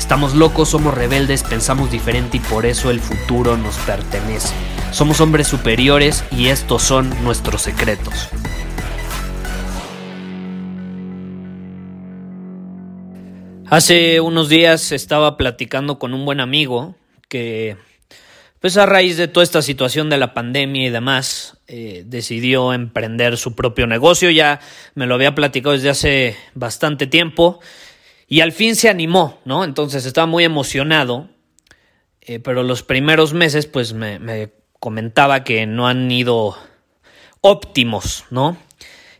Estamos locos, somos rebeldes, pensamos diferente y por eso el futuro nos pertenece. Somos hombres superiores y estos son nuestros secretos. Hace unos días estaba platicando con un buen amigo que, pues a raíz de toda esta situación de la pandemia y demás, eh, decidió emprender su propio negocio. Ya me lo había platicado desde hace bastante tiempo y al fin se animó, ¿no? Entonces estaba muy emocionado, eh, pero los primeros meses, pues me, me comentaba que no han ido óptimos, ¿no?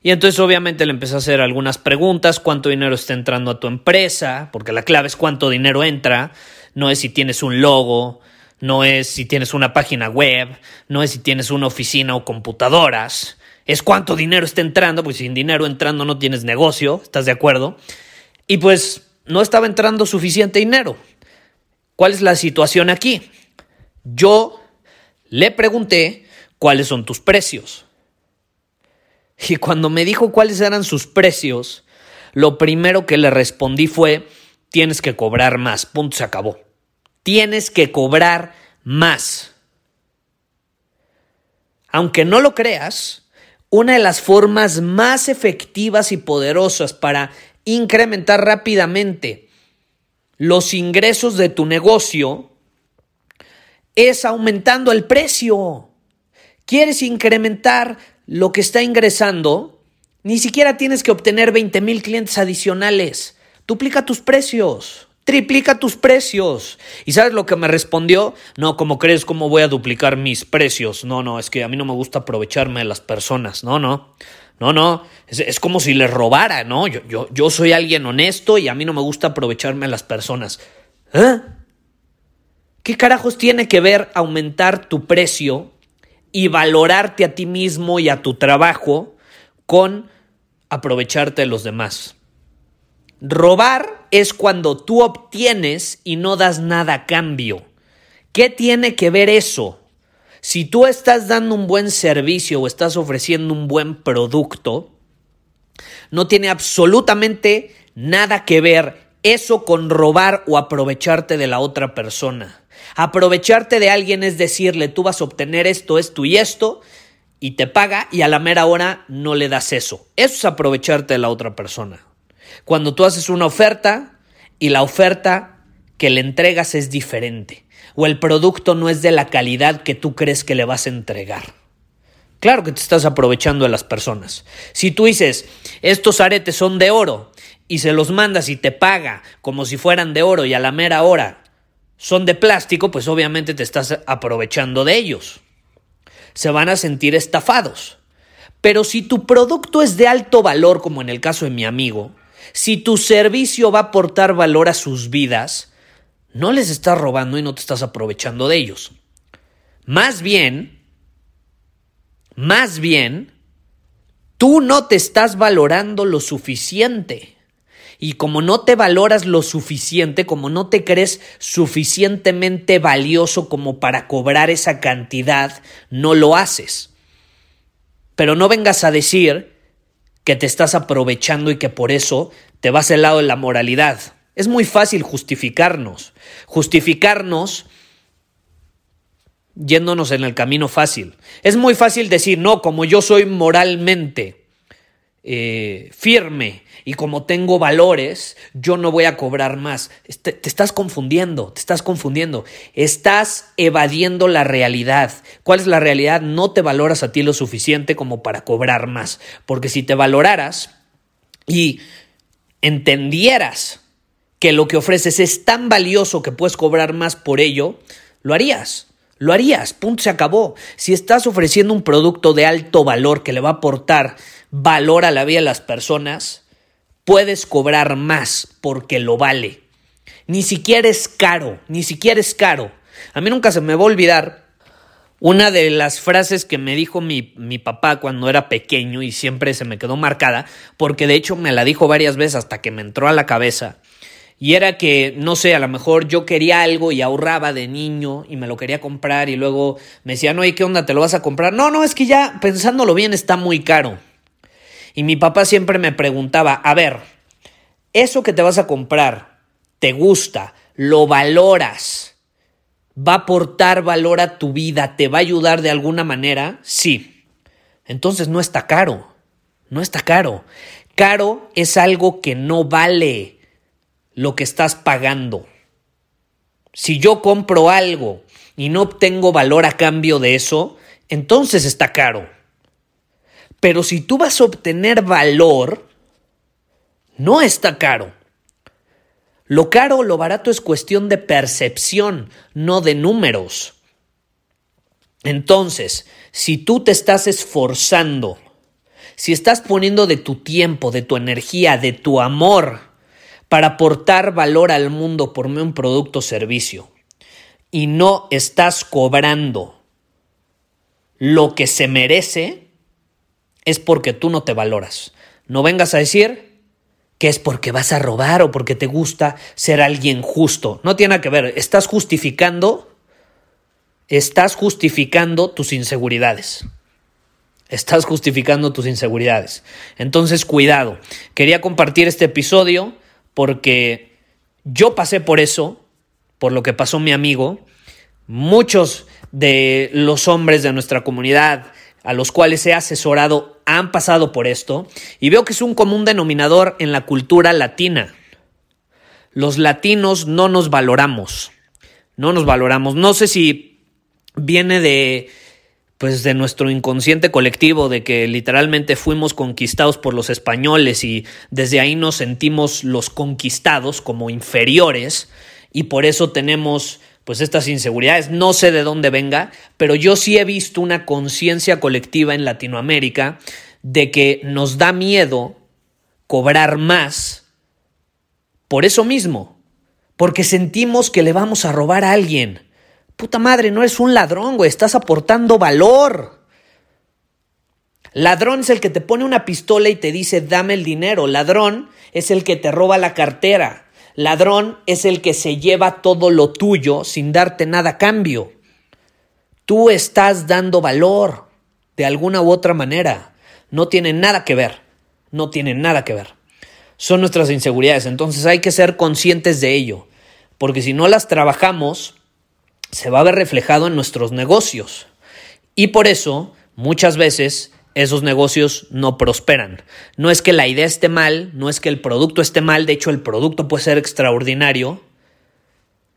Y entonces obviamente le empecé a hacer algunas preguntas, cuánto dinero está entrando a tu empresa, porque la clave es cuánto dinero entra, no es si tienes un logo, no es si tienes una página web, no es si tienes una oficina o computadoras, es cuánto dinero está entrando, porque sin dinero entrando no tienes negocio, ¿estás de acuerdo? Y pues no estaba entrando suficiente dinero. ¿Cuál es la situación aquí? Yo le pregunté cuáles son tus precios. Y cuando me dijo cuáles eran sus precios, lo primero que le respondí fue, tienes que cobrar más, punto, se acabó. Tienes que cobrar más. Aunque no lo creas, una de las formas más efectivas y poderosas para incrementar rápidamente los ingresos de tu negocio es aumentando el precio. ¿Quieres incrementar lo que está ingresando, ni siquiera tienes que obtener 20 mil clientes adicionales. Duplica tus precios. Triplica tus precios. ¿Y sabes lo que me respondió? No, como crees, ¿cómo voy a duplicar mis precios? No, no, es que a mí no me gusta aprovecharme de las personas. No, no. No, no. Es, como si les robara, ¿no? Yo, yo, yo soy alguien honesto y a mí no me gusta aprovecharme de las personas. ¿Eh? ¿Qué carajos tiene que ver aumentar tu precio y valorarte a ti mismo y a tu trabajo con aprovecharte de los demás. Robar es cuando tú obtienes y no das nada a cambio. ¿Qué tiene que ver eso? Si tú estás dando un buen servicio o estás ofreciendo un buen producto, no tiene absolutamente nada que ver eso con robar o aprovecharte de la otra persona. Aprovecharte de alguien es decirle, tú vas a obtener esto, esto y esto, y te paga y a la mera hora no le das eso. Eso es aprovecharte de la otra persona. Cuando tú haces una oferta y la oferta que le entregas es diferente, o el producto no es de la calidad que tú crees que le vas a entregar. Claro que te estás aprovechando de las personas. Si tú dices, estos aretes son de oro, y se los mandas y te paga como si fueran de oro y a la mera hora son de plástico, pues obviamente te estás aprovechando de ellos. Se van a sentir estafados. Pero si tu producto es de alto valor, como en el caso de mi amigo, si tu servicio va a aportar valor a sus vidas, no les estás robando y no te estás aprovechando de ellos. Más bien, más bien, tú no te estás valorando lo suficiente. Y como no te valoras lo suficiente, como no te crees suficientemente valioso como para cobrar esa cantidad, no lo haces. Pero no vengas a decir que te estás aprovechando y que por eso te vas al lado de la moralidad. Es muy fácil justificarnos. Justificarnos yéndonos en el camino fácil. Es muy fácil decir, no, como yo soy moralmente eh, firme y como tengo valores, yo no voy a cobrar más. Te, te, estás confundiendo, te estás confundiendo. Estás evadiendo la realidad. ¿Cuál es la realidad? No te valoras a ti lo suficiente como para cobrar más. Porque si te valoraras y entendieras que lo que ofreces es tan valioso que puedes cobrar más por ello, lo harías. Lo harías, punto, se acabó. Si estás ofreciendo un producto de alto valor que le va a aportar valor a la vida de las personas, puedes cobrar más porque lo vale. Ni siquiera es caro, ni siquiera es caro. A mí nunca se me va a olvidar una de las frases que me dijo mi, mi, papá cuando era pequeño y siempre se me quedó marcada, porque de hecho me la dijo varias veces hasta que me entró a la cabeza, y era que, no sé, a lo mejor yo quería algo y ahorraba de niño y me lo quería comprar y luego me decía, no, ¿y qué onda? ¿Te lo vas a comprar? No, no, es que ya pensándolo bien está muy caro. Y mi papá siempre me preguntaba, a ver, eso que te vas a comprar, ¿te gusta? ¿Lo valoras? ¿Va a aportar valor a tu vida? ¿Te va a ayudar de alguna manera? Sí. Entonces no está caro. No está caro. Caro es algo que no vale lo que estás pagando. Si yo compro algo y no obtengo valor a cambio de eso, entonces está caro. Pero si tú vas a obtener valor, no está caro. Lo caro o lo barato es cuestión de percepción, no de números. Entonces, si tú te estás esforzando, si estás poniendo de tu tiempo, de tu energía, de tu amor, para aportar valor al mundo por medio un producto o servicio y no estás cobrando lo que se merece, es porque tú no te valoras. No vengas a decir que es porque vas a robar o porque te gusta ser alguien justo. No tiene nada que ver. Estás justificando, estás justificando tus inseguridades. Estás justificando tus inseguridades. Entonces, cuidado. Quería compartir este episodio porque yo pasé por eso, por lo que pasó mi amigo. Muchos de los hombres de nuestra comunidad a los cuales he asesorado han pasado por esto y veo que es un común denominador en la cultura latina. Los latinos no nos valoramos, no nos valoramos. No sé si viene de pues de nuestro inconsciente colectivo, de que literalmente fuimos conquistados por los españoles y desde ahí nos sentimos los conquistados como inferiores y por eso tenemos pues estas inseguridades. No sé de dónde venga, pero yo sí he visto una conciencia colectiva en Latinoamérica de que nos da miedo cobrar más por eso mismo, porque sentimos que le vamos a robar a alguien Puta madre, no eres un ladrón, güey, estás aportando valor. Ladrón es el que te pone una pistola y te dice dame el dinero. Ladrón es el que te roba la cartera. Ladrón es el que se lleva todo lo tuyo sin darte nada a cambio. Tú estás dando valor de alguna u otra manera. No tiene nada que ver. No tiene nada que ver. Son nuestras inseguridades. Entonces hay que ser conscientes de ello. Porque si no las trabajamos, se va a ver reflejado en nuestros negocios. Y por eso, muchas veces, esos negocios no prosperan. No es que la idea esté mal, no es que el producto esté mal, de hecho el producto puede ser extraordinario,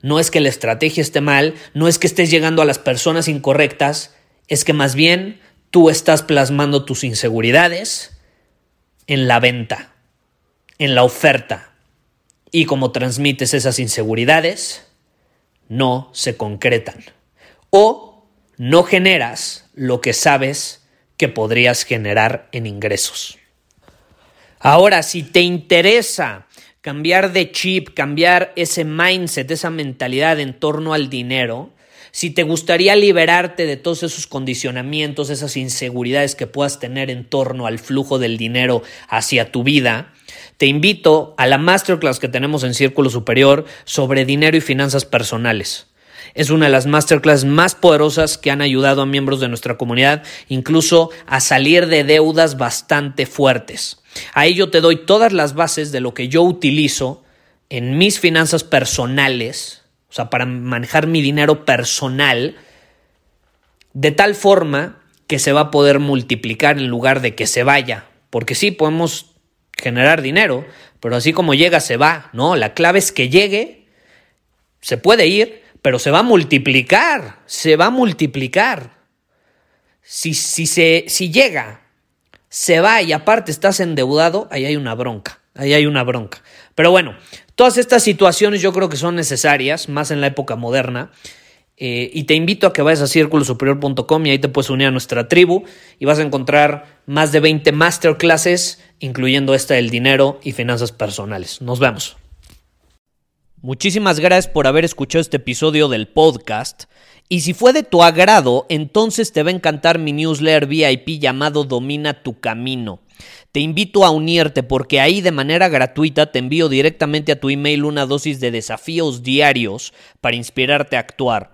no es que la estrategia esté mal, no es que estés llegando a las personas incorrectas, es que más bien tú estás plasmando tus inseguridades en la venta, en la oferta. Y como transmites esas inseguridades, no se concretan. O no generas lo que sabes que podrías generar en ingresos. Ahora, si te interesa cambiar de chip, cambiar ese mindset, esa mentalidad en torno al dinero, si te gustaría liberarte de todos esos condicionamientos, esas inseguridades que puedas tener en torno al flujo del dinero hacia tu vida, te invito a la masterclass que tenemos en Círculo Superior sobre dinero y finanzas personales. Es una de las masterclass más poderosas que han ayudado a miembros de nuestra comunidad incluso a salir de deudas bastante fuertes. Ahí yo te doy todas las bases de lo que yo utilizo en mis finanzas personales, o sea, para manejar mi dinero personal, de tal forma que se va a poder multiplicar en lugar de que se vaya. Porque sí, podemos generar dinero, pero así como llega, se va, ¿no? La clave es que llegue, se puede ir, pero se va a multiplicar, se va a multiplicar. Si, si, se, si llega, se va y aparte estás endeudado, ahí hay una bronca, ahí hay una bronca. Pero bueno, todas estas situaciones yo creo que son necesarias, más en la época moderna. Eh, y te invito a que vayas a círculosuperior.com y ahí te puedes unir a nuestra tribu y vas a encontrar más de 20 masterclasses, incluyendo esta del dinero y finanzas personales. Nos vemos. Muchísimas gracias por haber escuchado este episodio del podcast. Y si fue de tu agrado, entonces te va a encantar mi newsletter VIP llamado Domina tu Camino. Te invito a unirte porque ahí de manera gratuita te envío directamente a tu email una dosis de desafíos diarios para inspirarte a actuar.